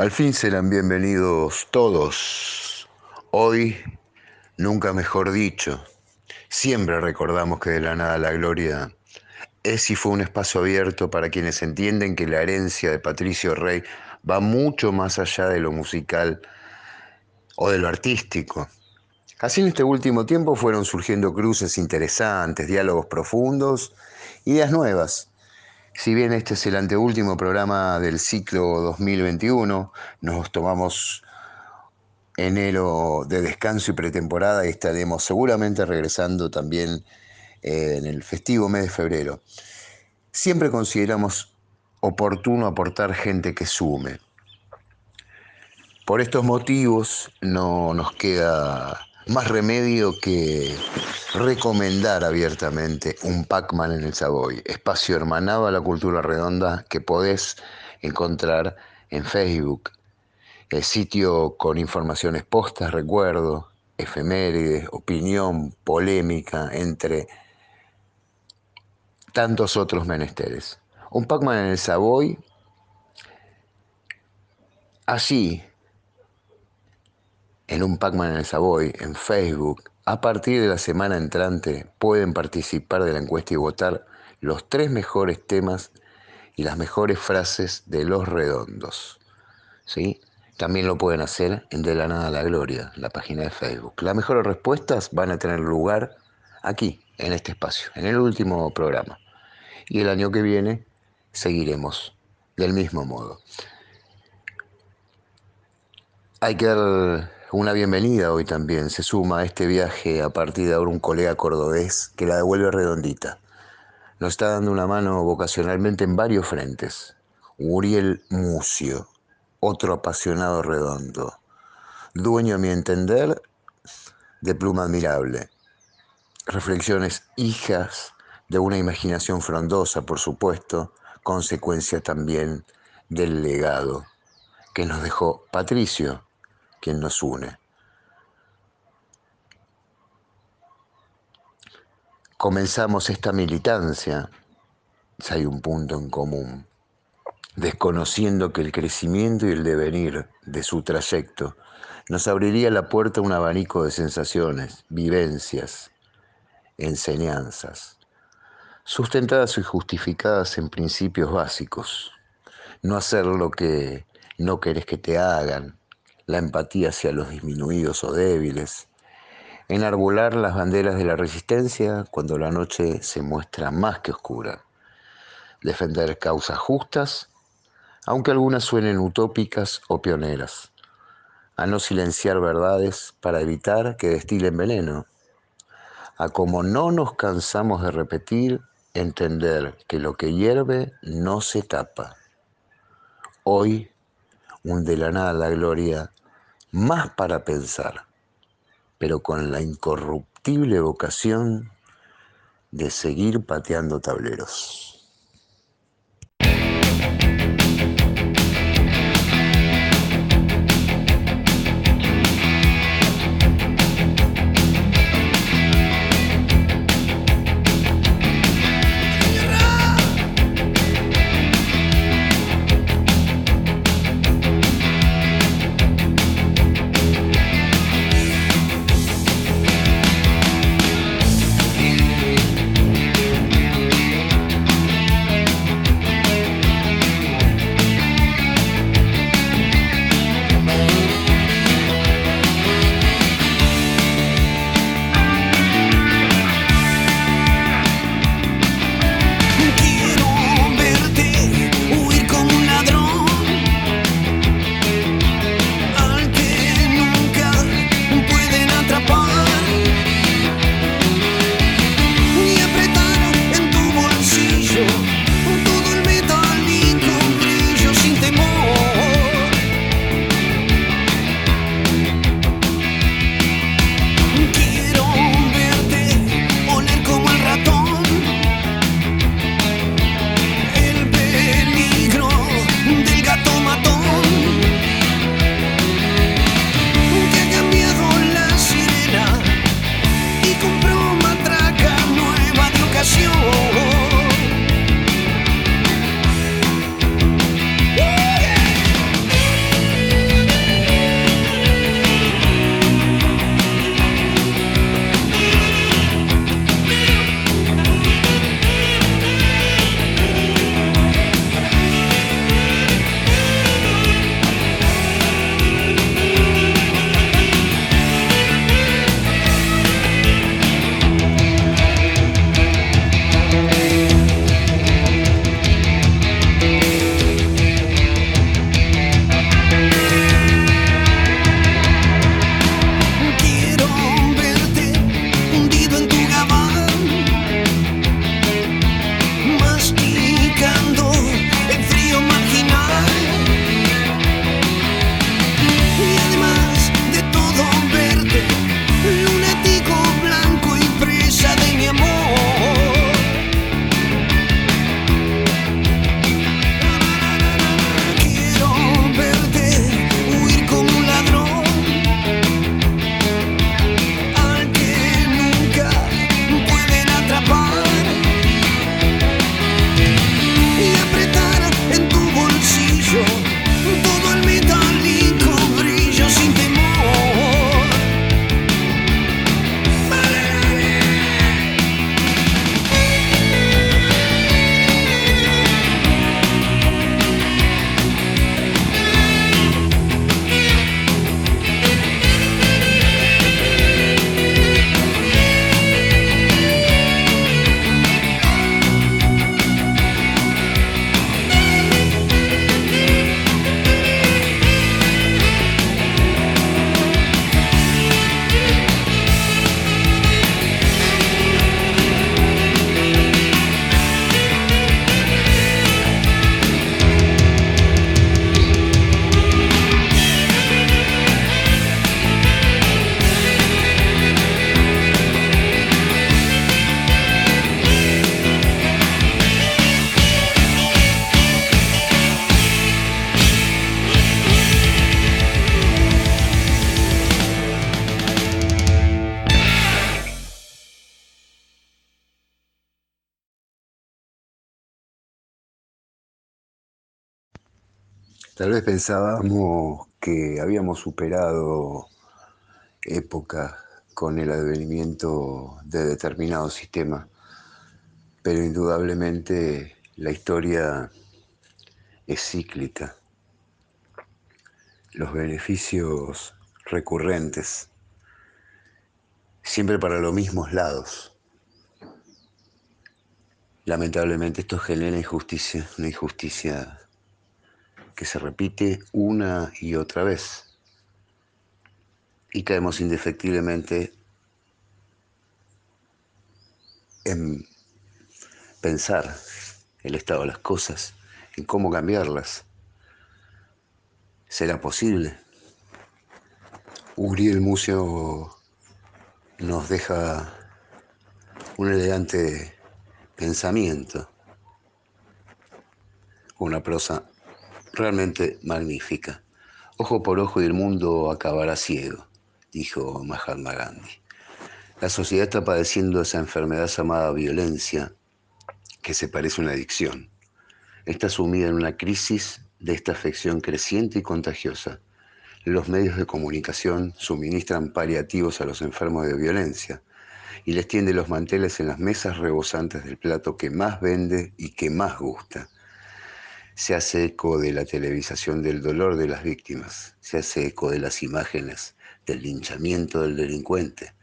Al fin serán bienvenidos todos. Hoy, nunca mejor dicho, siempre recordamos que de la nada la gloria es y fue un espacio abierto para quienes entienden que la herencia de Patricio Rey va mucho más allá de lo musical o de lo artístico. Así en este último tiempo fueron surgiendo cruces interesantes, diálogos profundos, ideas nuevas si bien este es el anteúltimo programa del ciclo 2021, nos tomamos enero de descanso y pretemporada y estaremos seguramente regresando también eh, en el festivo mes de febrero. Siempre consideramos oportuno aportar gente que sume. Por estos motivos no nos queda más remedio que recomendar abiertamente un Pac-Man en el Savoy, espacio hermanado a la cultura redonda que podés encontrar en Facebook, el sitio con informaciones postas, recuerdo, efemérides, opinión, polémica, entre tantos otros menesteres. Un Pac-Man en el Savoy, allí en un Pac-Man en el Savoy, en Facebook. A partir de la semana entrante pueden participar de la encuesta y votar los tres mejores temas y las mejores frases de Los Redondos. ¿Sí? También lo pueden hacer en De la Nada a la Gloria, la página de Facebook. Las mejores respuestas van a tener lugar aquí, en este espacio, en el último programa. Y el año que viene seguiremos del mismo modo. Hay que dar una bienvenida hoy también. Se suma a este viaje a partir de ahora un colega cordobés que la devuelve redondita. Nos está dando una mano vocacionalmente en varios frentes. Uriel Mucio, otro apasionado redondo. dueño a mi entender de pluma admirable. Reflexiones hijas de una imaginación frondosa, por supuesto, consecuencia también del legado que nos dejó Patricio, quien nos une. Comenzamos esta militancia, si hay un punto en común, desconociendo que el crecimiento y el devenir de su trayecto nos abriría la puerta a un abanico de sensaciones, vivencias, enseñanzas, sustentadas y justificadas en principios básicos. No hacer lo que no querés que te hagan, la empatía hacia los disminuidos o débiles, enarbolar las banderas de la resistencia cuando la noche se muestra más que oscura, defender causas justas, aunque algunas suenen utópicas o pioneras, a no silenciar verdades para evitar que destilen veneno, a como no nos cansamos de repetir, entender que lo que hierve no se tapa. Hoy, un de la nada la gloria, más para pensar, pero con la incorruptible vocación de seguir pateando tableros. Pensábamos que habíamos superado épocas con el advenimiento de determinados sistemas, pero indudablemente la historia es cíclica. Los beneficios recurrentes, siempre para los mismos lados. Lamentablemente esto genera injusticia, una injusticia que se repite una y otra vez. Y caemos indefectiblemente en pensar el estado de las cosas, en cómo cambiarlas. ¿Será posible? Uriel Museo nos deja un elegante pensamiento, una prosa realmente magnífica. Ojo por ojo y el mundo acabará ciego, dijo Mahatma Gandhi. La sociedad está padeciendo esa enfermedad llamada violencia, que se parece a una adicción. Está sumida en una crisis de esta afección creciente y contagiosa. Los medios de comunicación suministran paliativos a los enfermos de violencia y les tiende los manteles en las mesas rebosantes del plato que más vende y que más gusta. Se hace eco de la televisación del dolor de las víctimas, se hace eco de las imágenes del linchamiento del delincuente,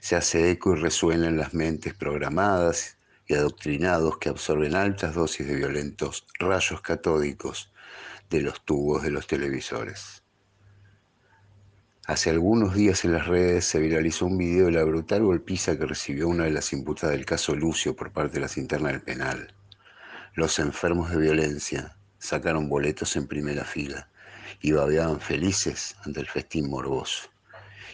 se hace eco y resuena en las mentes programadas y adoctrinados que absorben altas dosis de violentos rayos catódicos de los tubos de los televisores. Hace algunos días en las redes se viralizó un video de la brutal golpiza que recibió una de las imputadas del caso Lucio por parte de las internas del penal. Los enfermos de violencia sacaron boletos en primera fila y babeaban felices ante el festín morboso.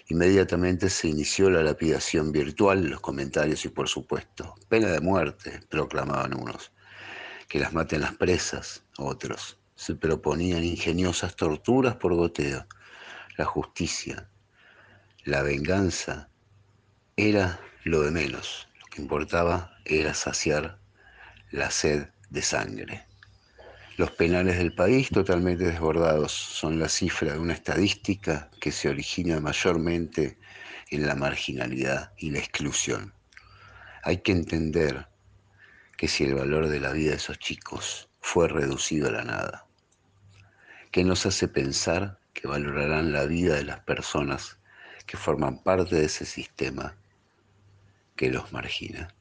Inmediatamente se inició la lapidación virtual, los comentarios y por supuesto, pena de muerte, proclamaban unos. Que las maten las presas, otros. Se proponían ingeniosas torturas por goteo la justicia, la venganza, era lo de menos. Lo que importaba era saciar la sed de sangre. Los penales del país totalmente desbordados son la cifra de una estadística que se origina mayormente en la marginalidad y la exclusión. Hay que entender que si el valor de la vida de esos chicos fue reducido a la nada, ¿qué nos hace pensar que valorarán la vida de las personas que forman parte de ese sistema que los margina.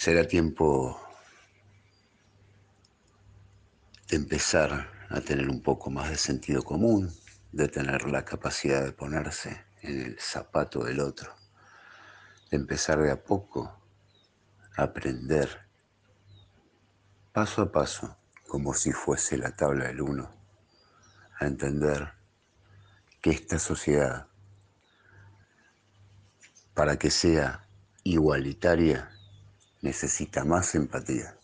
Será tiempo de empezar a tener un poco más de sentido común, de tener la capacidad de ponerse en el zapato del otro, de empezar de a poco a aprender paso a paso como si fuese la tabla del uno, a entender que esta sociedad, para que sea igualitaria, necesita más empatía.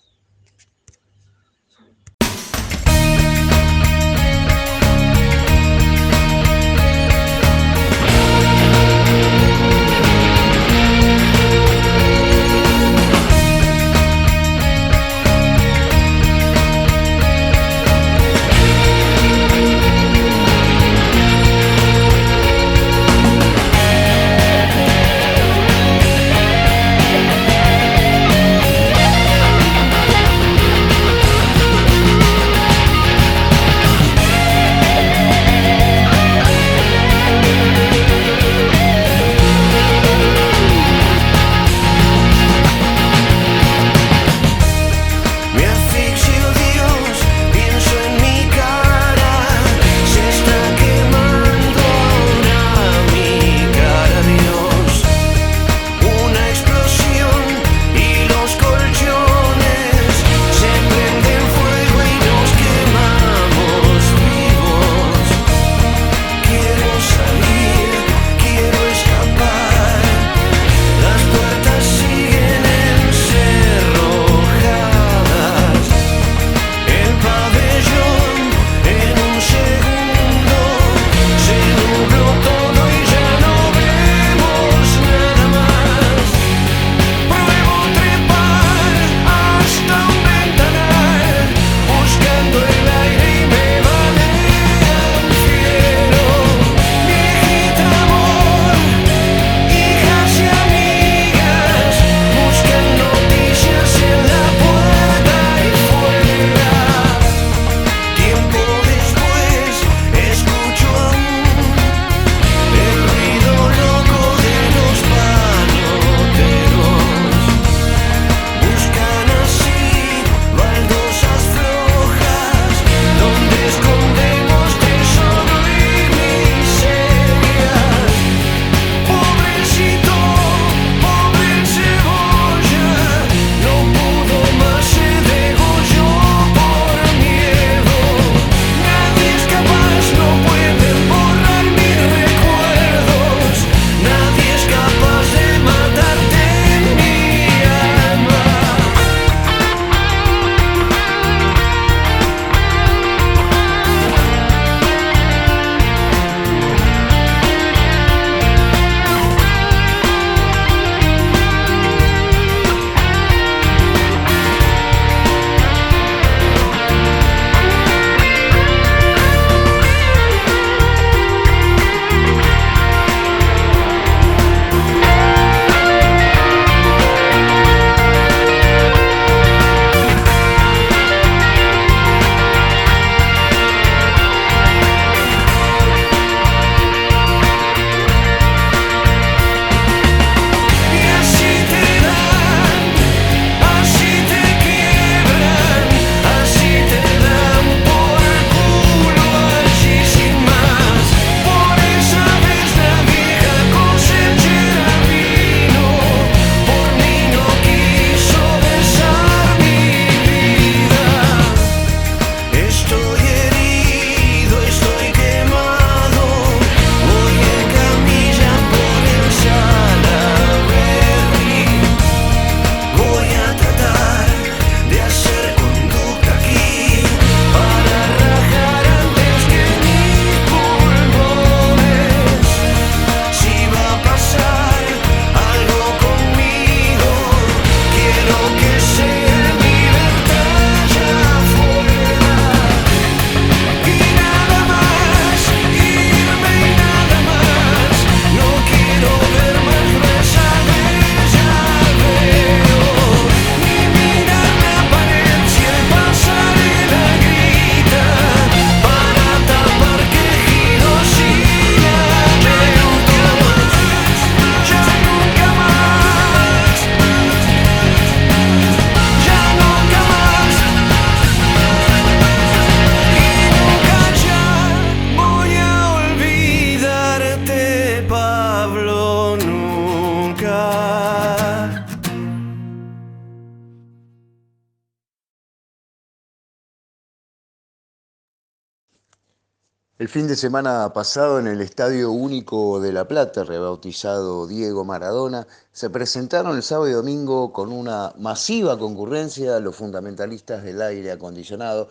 El fin de semana pasado en el Estadio Único de La Plata, rebautizado Diego Maradona, se presentaron el sábado y domingo con una masiva concurrencia los fundamentalistas del aire acondicionado,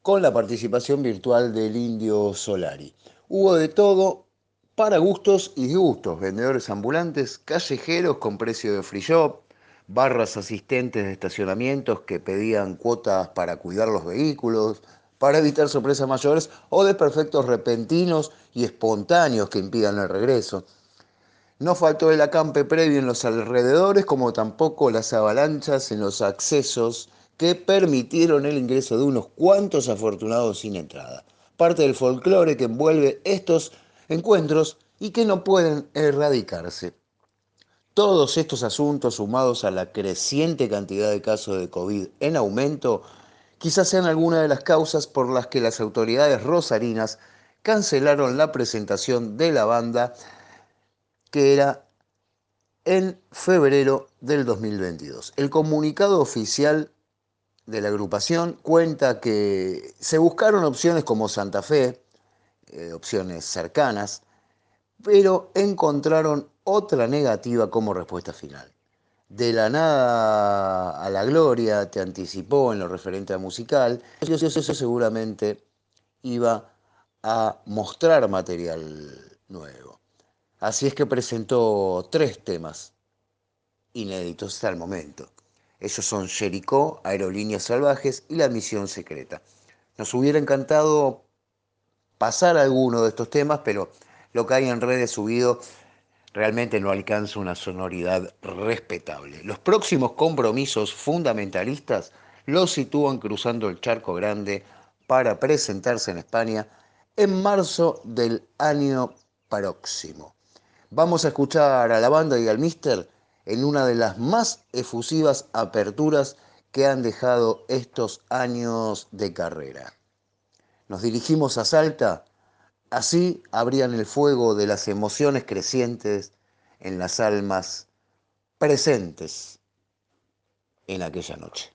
con la participación virtual del Indio Solari. Hubo de todo para gustos y disgustos, vendedores ambulantes, callejeros con precio de free shop, barras asistentes de estacionamientos que pedían cuotas para cuidar los vehículos, para evitar sorpresas mayores o de perfectos repentinos y espontáneos que impidan el regreso. No faltó el acampe previo en los alrededores, como tampoco las avalanchas en los accesos que permitieron el ingreso de unos cuantos afortunados sin entrada. Parte del folclore que envuelve estos encuentros y que no pueden erradicarse. Todos estos asuntos, sumados a la creciente cantidad de casos de COVID en aumento, quizás sean algunas de las causas por las que las autoridades rosarinas cancelaron la presentación de la banda que era en febrero del 2022. El comunicado oficial de la agrupación cuenta que se buscaron opciones como Santa Fe, eh, opciones cercanas, pero encontraron otra negativa como respuesta final de la nada a la gloria, te anticipó en lo referente a musical, eso seguramente iba a mostrar material nuevo. Así es que presentó tres temas inéditos hasta el momento. Esos son Jericó, Aerolíneas Salvajes y La Misión Secreta. Nos hubiera encantado pasar alguno de estos temas, pero lo que hay en redes subido realmente no alcanza una sonoridad respetable. Los próximos compromisos fundamentalistas los sitúan cruzando el Charco Grande para presentarse en España en marzo del año próximo. Vamos a escuchar a la banda y al Mister en una de las más efusivas aperturas que han dejado estos años de carrera. Nos dirigimos a Salta Así abrían el fuego de las emociones crecientes en las almas presentes en aquella noche.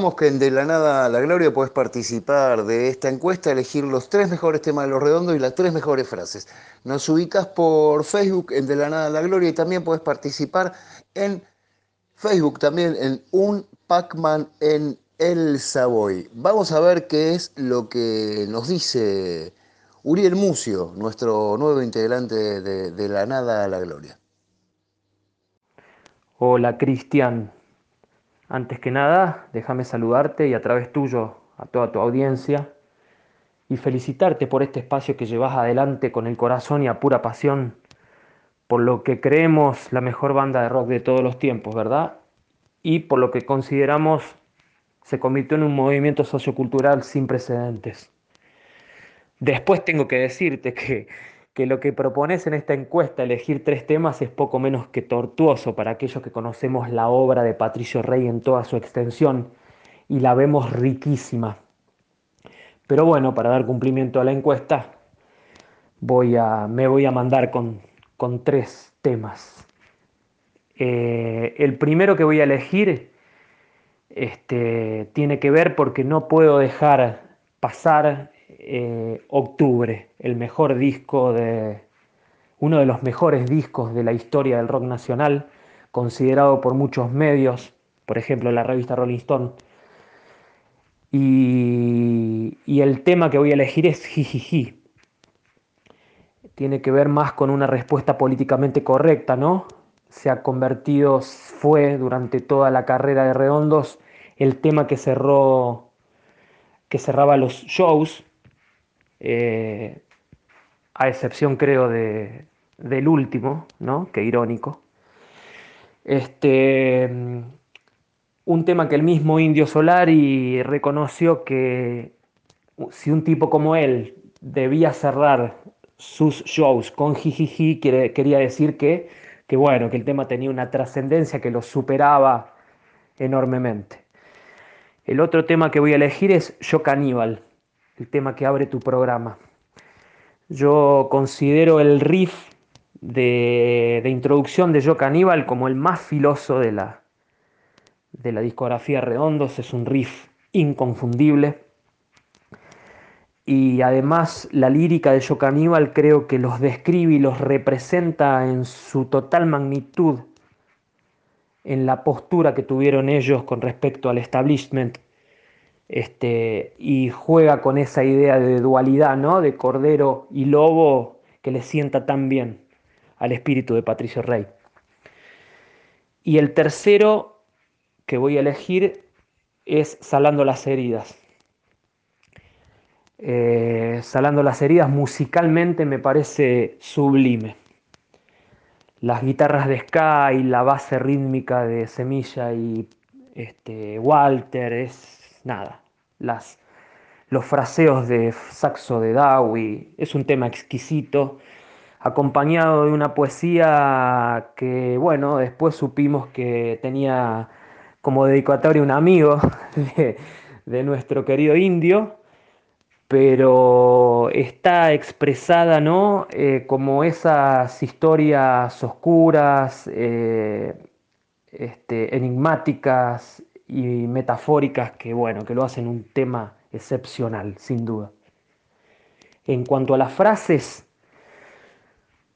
Recordamos que en De la Nada a la Gloria puedes participar de esta encuesta, elegir los tres mejores temas de los redondos y las tres mejores frases. Nos ubicas por Facebook en De la Nada a la Gloria y también puedes participar en Facebook también en Un Pac-Man en El Savoy. Vamos a ver qué es lo que nos dice Uriel Mucio, nuestro nuevo integrante de De la Nada a la Gloria. Hola Cristian, antes que nada, déjame saludarte y a través tuyo a toda tu audiencia y felicitarte por este espacio que llevas adelante con el corazón y a pura pasión por lo que creemos la mejor banda de rock de todos los tiempos, ¿verdad? Y por lo que consideramos se convirtió en un movimiento sociocultural sin precedentes. Después tengo que decirte que que lo que propones en esta encuesta, elegir tres temas, es poco menos que tortuoso para aquellos que conocemos la obra de Patricio Rey en toda su extensión y la vemos riquísima. Pero bueno, para dar cumplimiento a la encuesta, voy a, me voy a mandar con, con tres temas. Eh, el primero que voy a elegir este, tiene que ver porque no puedo dejar pasar eh, Octubre, el mejor disco de, uno de los mejores discos de la historia del rock nacional, considerado por muchos medios, por ejemplo la revista Rolling Stone. Y, el tema que voy a elegir es Jijiji. Tiene que ver más con una respuesta políticamente correcta, ¿no? Se ha convertido, fue durante toda la carrera de Redondos, el tema que cerró que cerraba los shows eh, a excepción creo de, del último, ¿no? Qué irónico. Este, un tema que el mismo Indio Solari reconoció que si un tipo como él debía cerrar sus shows con jijiji, quería decir que, que, bueno, que el tema tenía una trascendencia que lo superaba enormemente. El otro tema que voy a elegir es Yo Caníbal el tema que abre tu programa. Yo considero el riff de, introducción de Yo Caníbal como el más filoso de la, de la discografía Redondos, es un riff inconfundible. Y además la lírica de Yo Caníbal creo que los describe y los representa en su total magnitud, en la postura que tuvieron ellos con respecto al establishment este, y juega con esa idea de dualidad, ¿no? De cordero y lobo que le sienta tan bien al espíritu de Patricio Rey. Y el tercero que voy a elegir es Salando las heridas. Eh, Salando las heridas musicalmente me parece sublime. Las guitarras de Sky, la base rítmica de Semilla y este, Walter, es nada, los fraseos de saxo de Dowie, es un tema exquisito, acompañado de una poesía que, bueno, después supimos que tenía como dedicatoria un amigo de, nuestro querido indio, pero está expresada, ¿no? Eh, como esas historias oscuras, eh, este, enigmáticas, y metafóricas que, bueno, que lo hacen un tema excepcional, sin duda. En cuanto a las frases,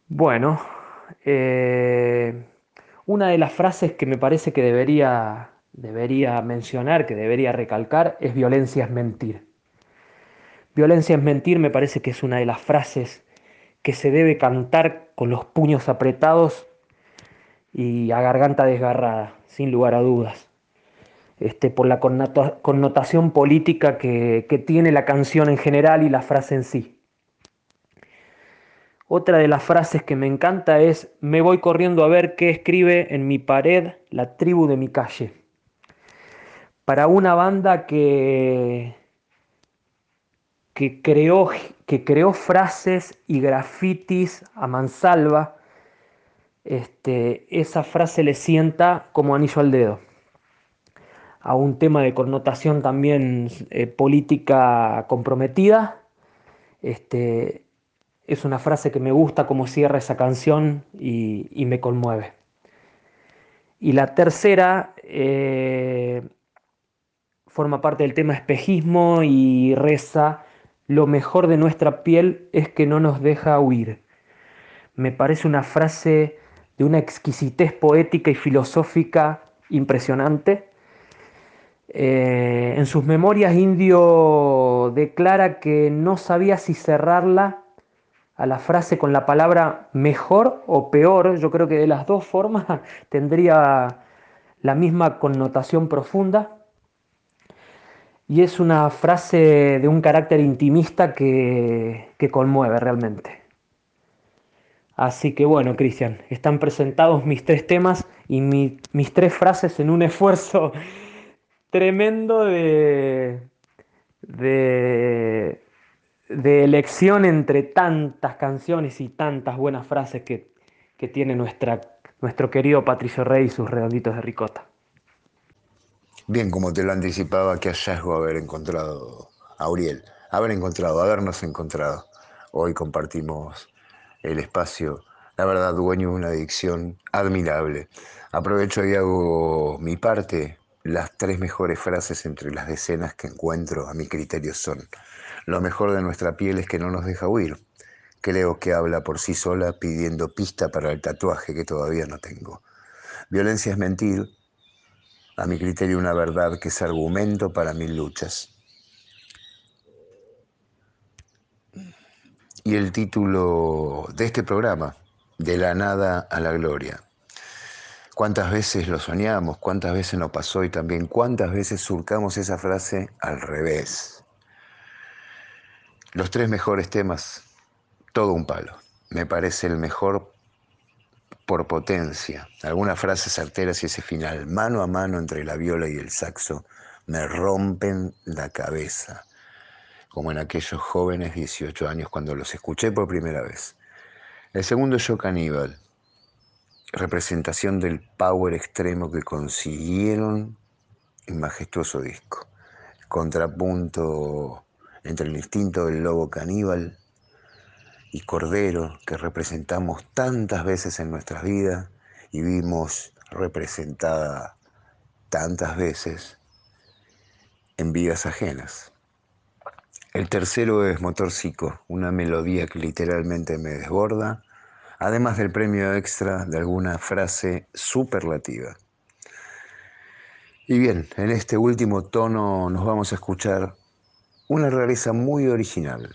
bueno, eh, una de las frases que me parece que debería, debería mencionar, que debería recalcar, es violencia es mentir. Violencia es mentir me parece que es una de las frases que se debe cantar con los puños apretados y a garganta desgarrada, sin lugar a dudas. Este, por la connotación política que, tiene la canción en general y la frase en sí. Otra de las frases que me encanta es, me voy corriendo a ver qué escribe en mi pared la tribu de mi calle. Para una banda que, que, creó, que creó frases y grafitis a mansalva, este, esa frase le sienta como anillo al dedo a un tema de connotación también eh, política comprometida. Este, es una frase que me gusta como cierra esa canción y, me conmueve. Y la tercera, eh, forma parte del tema espejismo y reza, lo mejor de nuestra piel es que no nos deja huir. Me parece una frase de una exquisitez poética y filosófica impresionante. Eh, en sus memorias Indio declara que no sabía si cerrarla a la frase con la palabra mejor o peor. Yo creo que de las dos formas tendría la misma connotación profunda. Y es una frase de un carácter intimista que, conmueve realmente. Así que bueno, Cristian, están presentados mis tres temas y mis tres frases en un esfuerzo tremendo de, de, elección entre tantas canciones y tantas buenas frases que, que tiene nuestra, nuestro querido Patricio Rey y sus redonditos de ricota. Bien, como te lo anticipaba, qué hallazgo haber encontrado a Uriel, haber encontrado, habernos encontrado. Hoy compartimos el espacio, la verdad, dueño de una adicción admirable. Aprovecho y hago mi parte. Las tres mejores frases entre las decenas que encuentro a mi criterio son, lo mejor de nuestra piel es que no nos deja huir. Creo que habla por sí sola pidiendo pista para el tatuaje que todavía no tengo. Violencia es mentir, a mi criterio, una verdad que es argumento para mil luchas. Y el título de este programa, De la nada a la gloria. ¿Cuántas veces lo soñamos? ¿Cuántas veces nos pasó? Y también cuántas veces surcamos esa frase al revés. Los tres mejores temas, todo un palo. Me parece el mejor por potencia. Algunas frases certeras y ese final, mano a mano entre la viola y el saxo, me rompen la cabeza, como en aquellos jóvenes 18 años cuando los escuché por primera vez. El segundo yo caníbal, representación del power extremo que consiguieron en majestuoso disco. contrapunto entre el instinto del lobo caníbal y Cordero que representamos tantas veces en nuestras vidas y vimos representada tantas veces en vidas ajenas. El tercero es Motorcico, una melodía que literalmente me desborda, además del premio extra de alguna frase superlativa. Y bien, en este último tono nos vamos a escuchar una rareza muy original,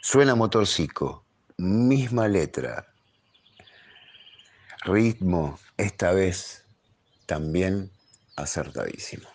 Suena motorcico, misma letra, ritmo, esta vez también acertadísimo.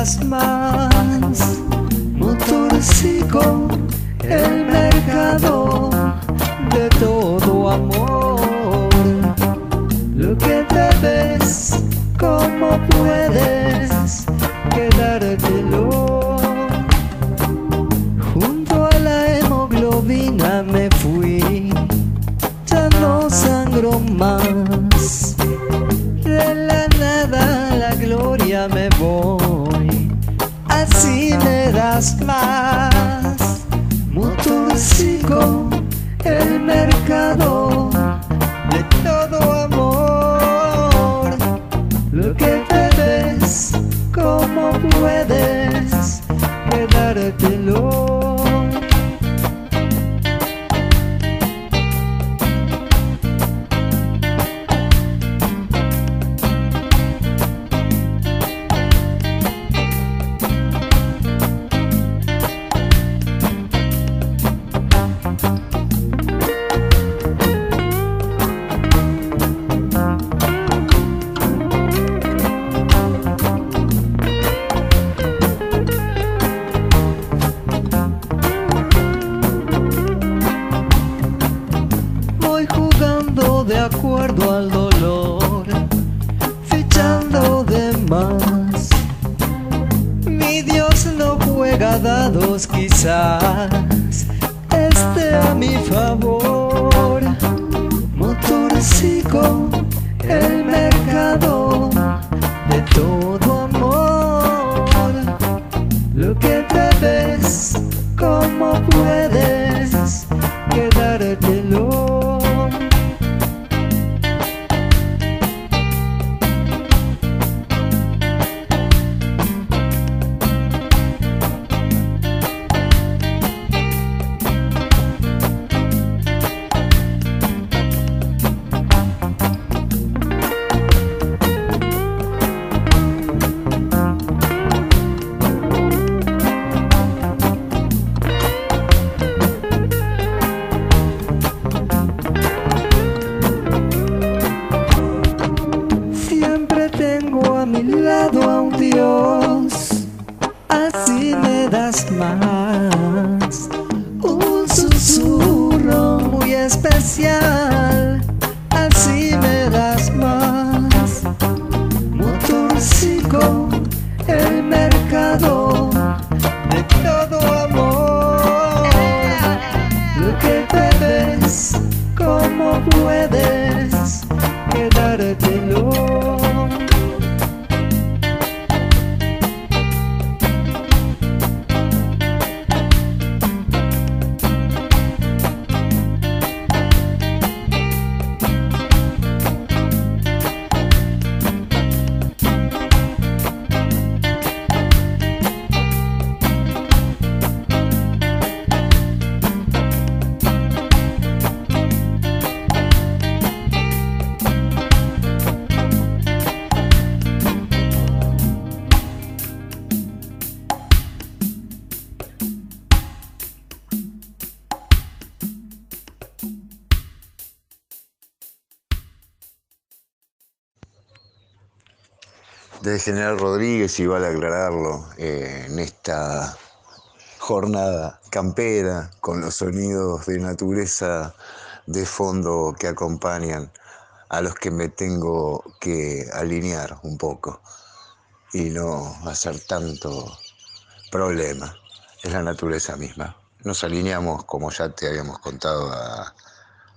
fantasmas, motorcico, el mercado de todo amor. Lo que te ves, cómo puedes. Lo que General Rodríguez, y vale aclararlo, eh, en esta jornada campera, con los sonidos de naturaleza de fondo que acompañan a los que me tengo que alinear un poco y no hacer tanto problema. Es la naturaleza misma. Nos alineamos, como ya te habíamos contado, a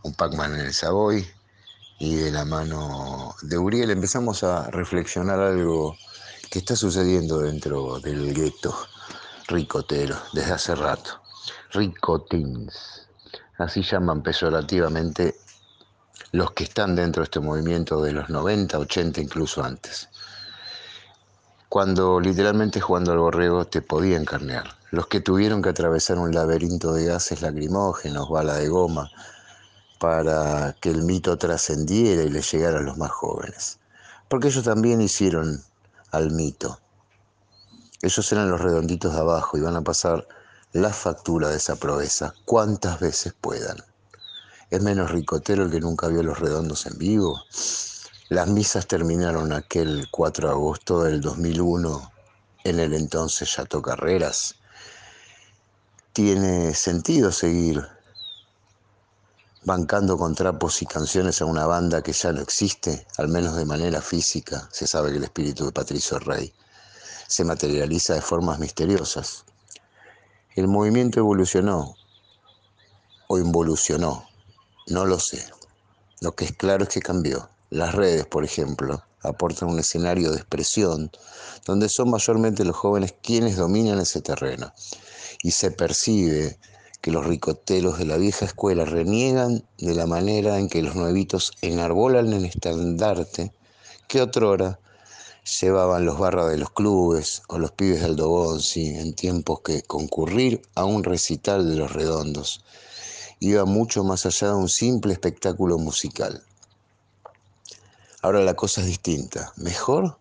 un Pac-Man en el Savoy, y de la mano de Uriel empezamos a reflexionar algo que está sucediendo dentro del gueto ricotero desde hace rato. Ricotins, así llaman peyorativamente los que están dentro de este movimiento de los 90, 80, incluso antes. Cuando literalmente jugando al borrego te podían carnear. Los que tuvieron que atravesar un laberinto de gases lacrimógenos, bala de goma, para que el mito trascendiera y le llegara a los más jóvenes. Porque ellos también hicieron al mito. Ellos eran los redonditos de abajo y van a pasar la factura de esa proeza cuantas veces puedan. Es menos ricotero el que nunca vio los redondos en vivo. Las misas terminaron aquel 4 de agosto del 2001 en el entonces Chateau Carreras. Tiene sentido seguir bancando con trapos y canciones a una banda que ya no existe, al menos de manera física. Se sabe que el espíritu de Patricio Rey se materializa de formas misteriosas. El movimiento evolucionó o involucionó, no lo sé. Lo que es claro es que cambió. Las redes, por ejemplo, aportan un escenario de expresión donde son mayormente los jóvenes quienes dominan ese terreno y se percibe que los ricoteros de la vieja escuela reniegan de la manera en que los nuevitos enarbolan el estandarte que otrora llevaban los barras de los clubes o los pibes del Dobonsi en tiempos que concurrir a un recital de los redondos iba mucho más allá de un simple espectáculo musical. Ahora la cosa es distinta. ¿Mejor?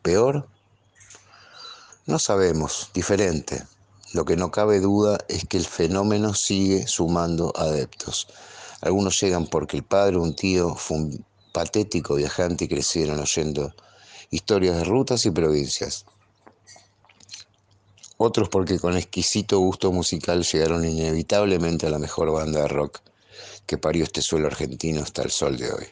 ¿Peor? No sabemos, diferente. Lo que no cabe duda es que el fenómeno sigue sumando adeptos. Algunos llegan porque el padre un tío fue un patético viajante y crecieron oyendo historias de rutas y provincias. Otros porque con exquisito gusto musical llegaron inevitablemente a la mejor banda de rock que parió este suelo argentino hasta el sol de hoy.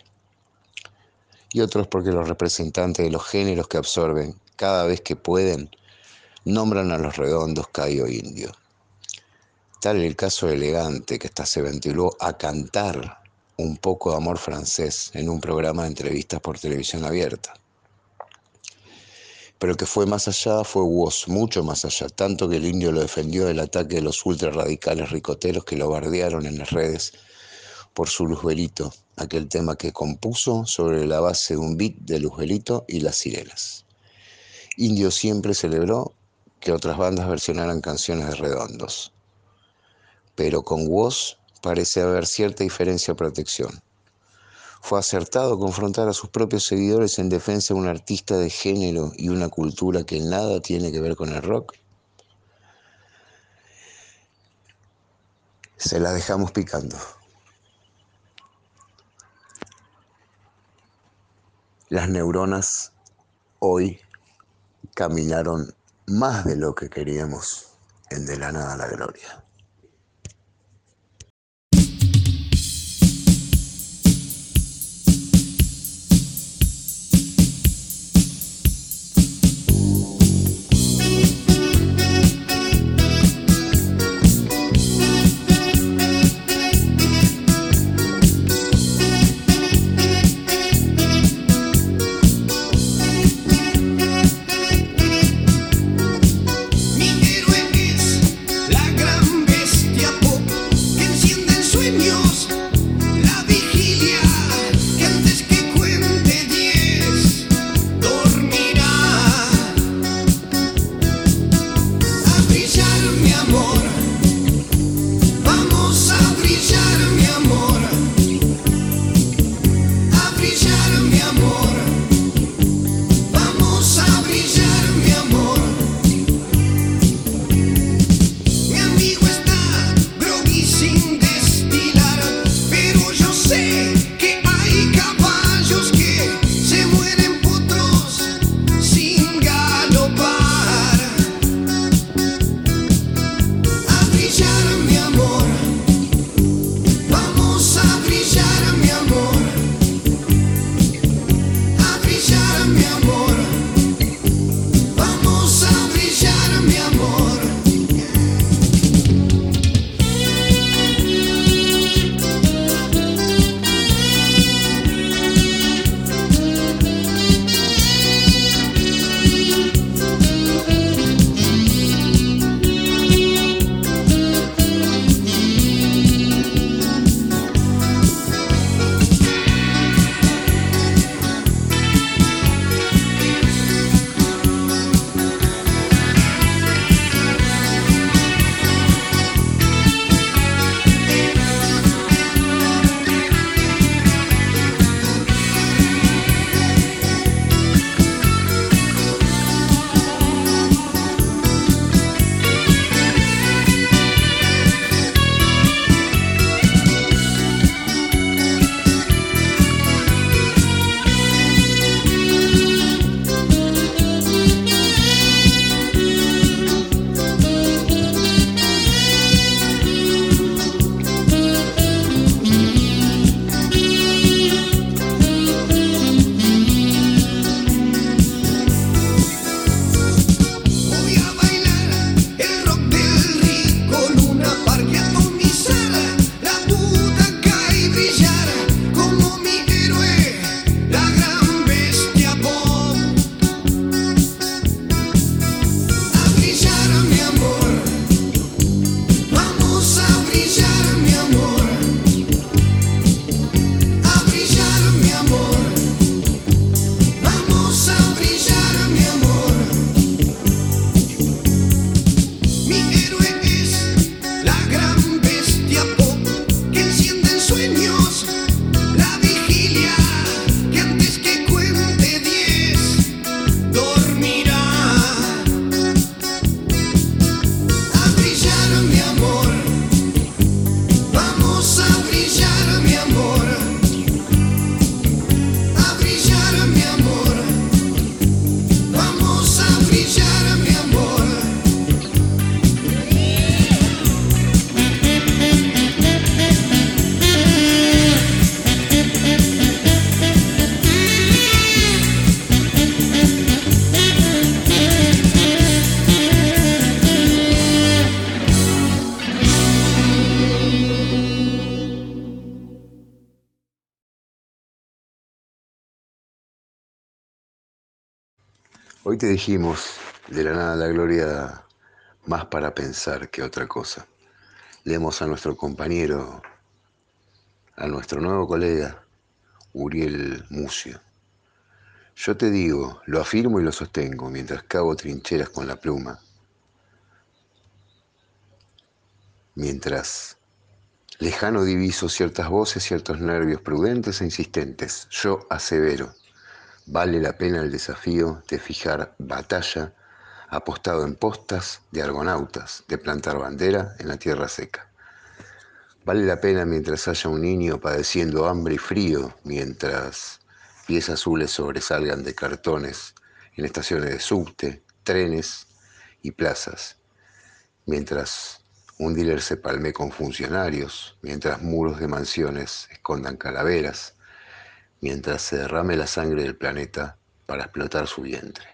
Y otros porque los representantes de los géneros que absorben cada vez que pueden nombran a los redondos cayo indio. Tal el caso elegante que hasta se ventiló a cantar un poco de amor francés en un programa de entrevistas por televisión abierta. Pero que fue más allá fue Woz, mucho más allá, tanto que el indio lo defendió del ataque de los ultrarradicales ricoteros que lo bardearon en las redes por su Luzbelito, aquel tema que compuso sobre la base de un beat de Luzbelito y las sirenas. Indio siempre celebró que otras bandas versionaran canciones de redondos, pero con Woz parece haber cierta diferencia de protección. Fue acertado confrontar a sus propios seguidores en defensa de un artista de género y una cultura que nada tiene que ver con el rock. Se la dejamos picando. Las neuronas hoy caminaron más de lo que queríamos en De la nada a la gloria. Te dijimos de la nada la gloria más para pensar que otra cosa. Leemos a nuestro compañero, a nuestro nuevo colega, Uriel Mucio. Yo te digo, lo afirmo y lo sostengo mientras cavo trincheras con la pluma. Mientras lejano diviso ciertas voces, ciertos nervios prudentes e insistentes, yo asevero, vale la pena el desafío de fijar batalla apostado en postas de argonautas, de plantar bandera en la tierra seca. Vale la pena mientras haya un niño padeciendo hambre y frío, mientras pies azules sobresalgan de cartones en estaciones de subte, trenes y plazas, mientras un dealer se palme con funcionarios, mientras muros de mansiones escondan calaveras, mientras se derrame la sangre del planeta para explotar su vientre.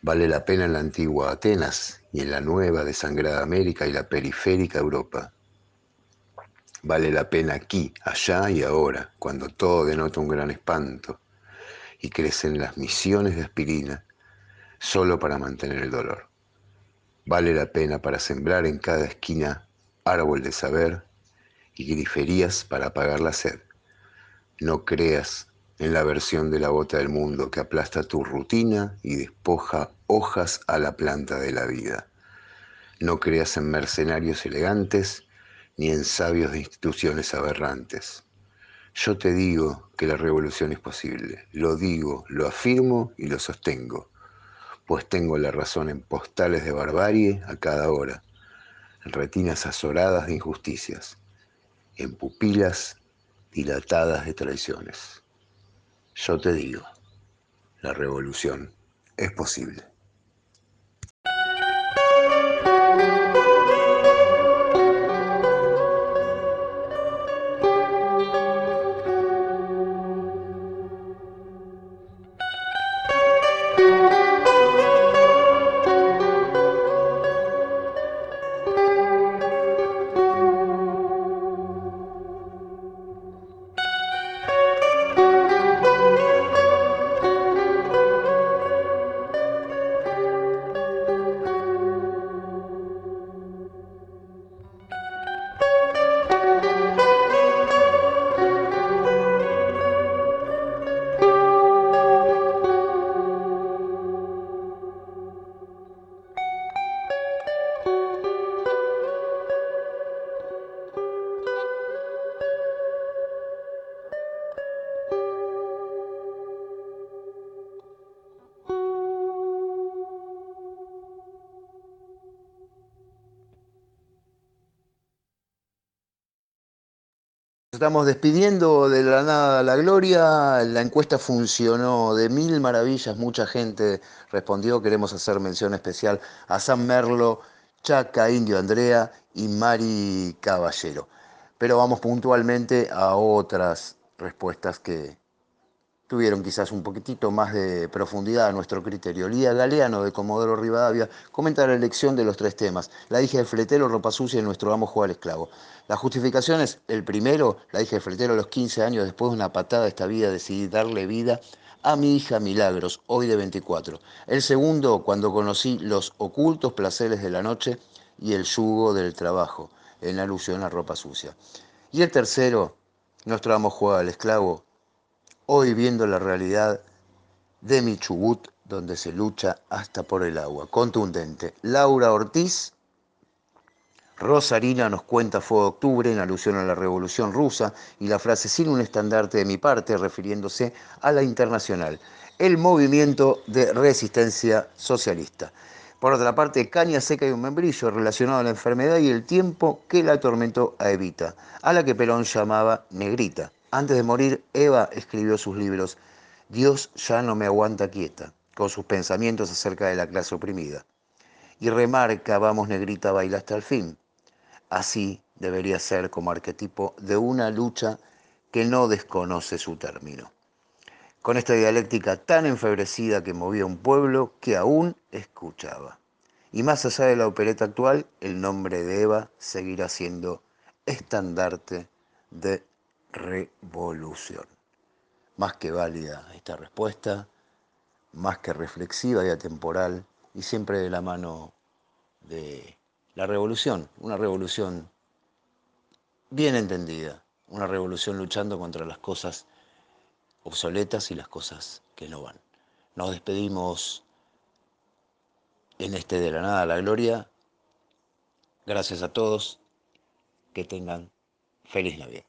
Vale la pena en la antigua Atenas y en la nueva desangrada América y la periférica Europa Vale la pena aquí, allá y ahora, cuando todo denota un gran espanto y crecen las misiones de aspirina solo para mantener el dolor. Vale la pena para sembrar en cada esquina árbol de saber y griferías para apagar la sed. No creas en la versión de la bota del mundo que aplasta tu rutina y despoja hojas a la planta de la vida. No creas en mercenarios elegantes ni en sabios de instituciones aberrantes. Yo te digo que la revolución es posible, lo digo, lo afirmo y lo sostengo, pues tengo la razón en postales de barbarie a cada hora, en retinas azoradas de injusticias, en pupilas dilatadas de traiciones. Yo te digo, la revolución es posible. Estamos despidiendo de la nada la gloria. La encuesta funcionó de mil maravillas. Mucha gente respondió. Queremos hacer mención especial a San Merlo, Chaca, Indio Andrea y Mari Caballero. Pero vamos puntualmente a otras respuestas que, tuvieron quizás un poquitito más de profundidad a nuestro criterio. Lía Galeano de Comodoro Rivadavia comenta la elección de los tres temas. La hija de fletero, ropa sucia y nuestro amo juega al esclavo. La justificación es, el primero, la hija de fletero a los 15 años, después de una patada de esta vida, decidí darle vida a mi hija Milagros, hoy de 24. El segundo, cuando conocí los ocultos placeres de la noche y el yugo del trabajo, en alusión a ropa sucia. Y el tercero, nuestro amo juega al esclavo, hoy viendo la realidad de mi Chubut, donde se lucha hasta por el agua. Contundente. Laura Ortiz, Rosarina nos cuenta Fue de Octubre en alusión a la Revolución Rusa y la frase sin un estandarte de mi parte refiriéndose a la internacional, el movimiento de resistencia socialista. Por otra parte, caña seca y un membrillo relacionado a la enfermedad y el tiempo que la atormentó a Evita, a la que Perón llamaba negrita. Antes de morir, Eva escribió sus libros Dios ya no me aguanta quieta, con sus pensamientos acerca de la clase oprimida. Y remarca, vamos negrita, baila hasta el fin. Así debería ser como arquetipo de una lucha que no desconoce su término. Con esta dialéctica tan enfebrecida que movía un pueblo que aún escuchaba. Y más allá de la opereta actual, el nombre de Eva seguirá siendo estandarte de revolución. Más que válida esta respuesta. más que reflexiva y atemporal, y siempre de la mano de la revolución, una revolución bien entendida, una revolución luchando contra las cosas obsoletas y las cosas que no van. Nos despedimos en este de la nada a la gloria. Gracias a todos. Que tengan feliz Navidad.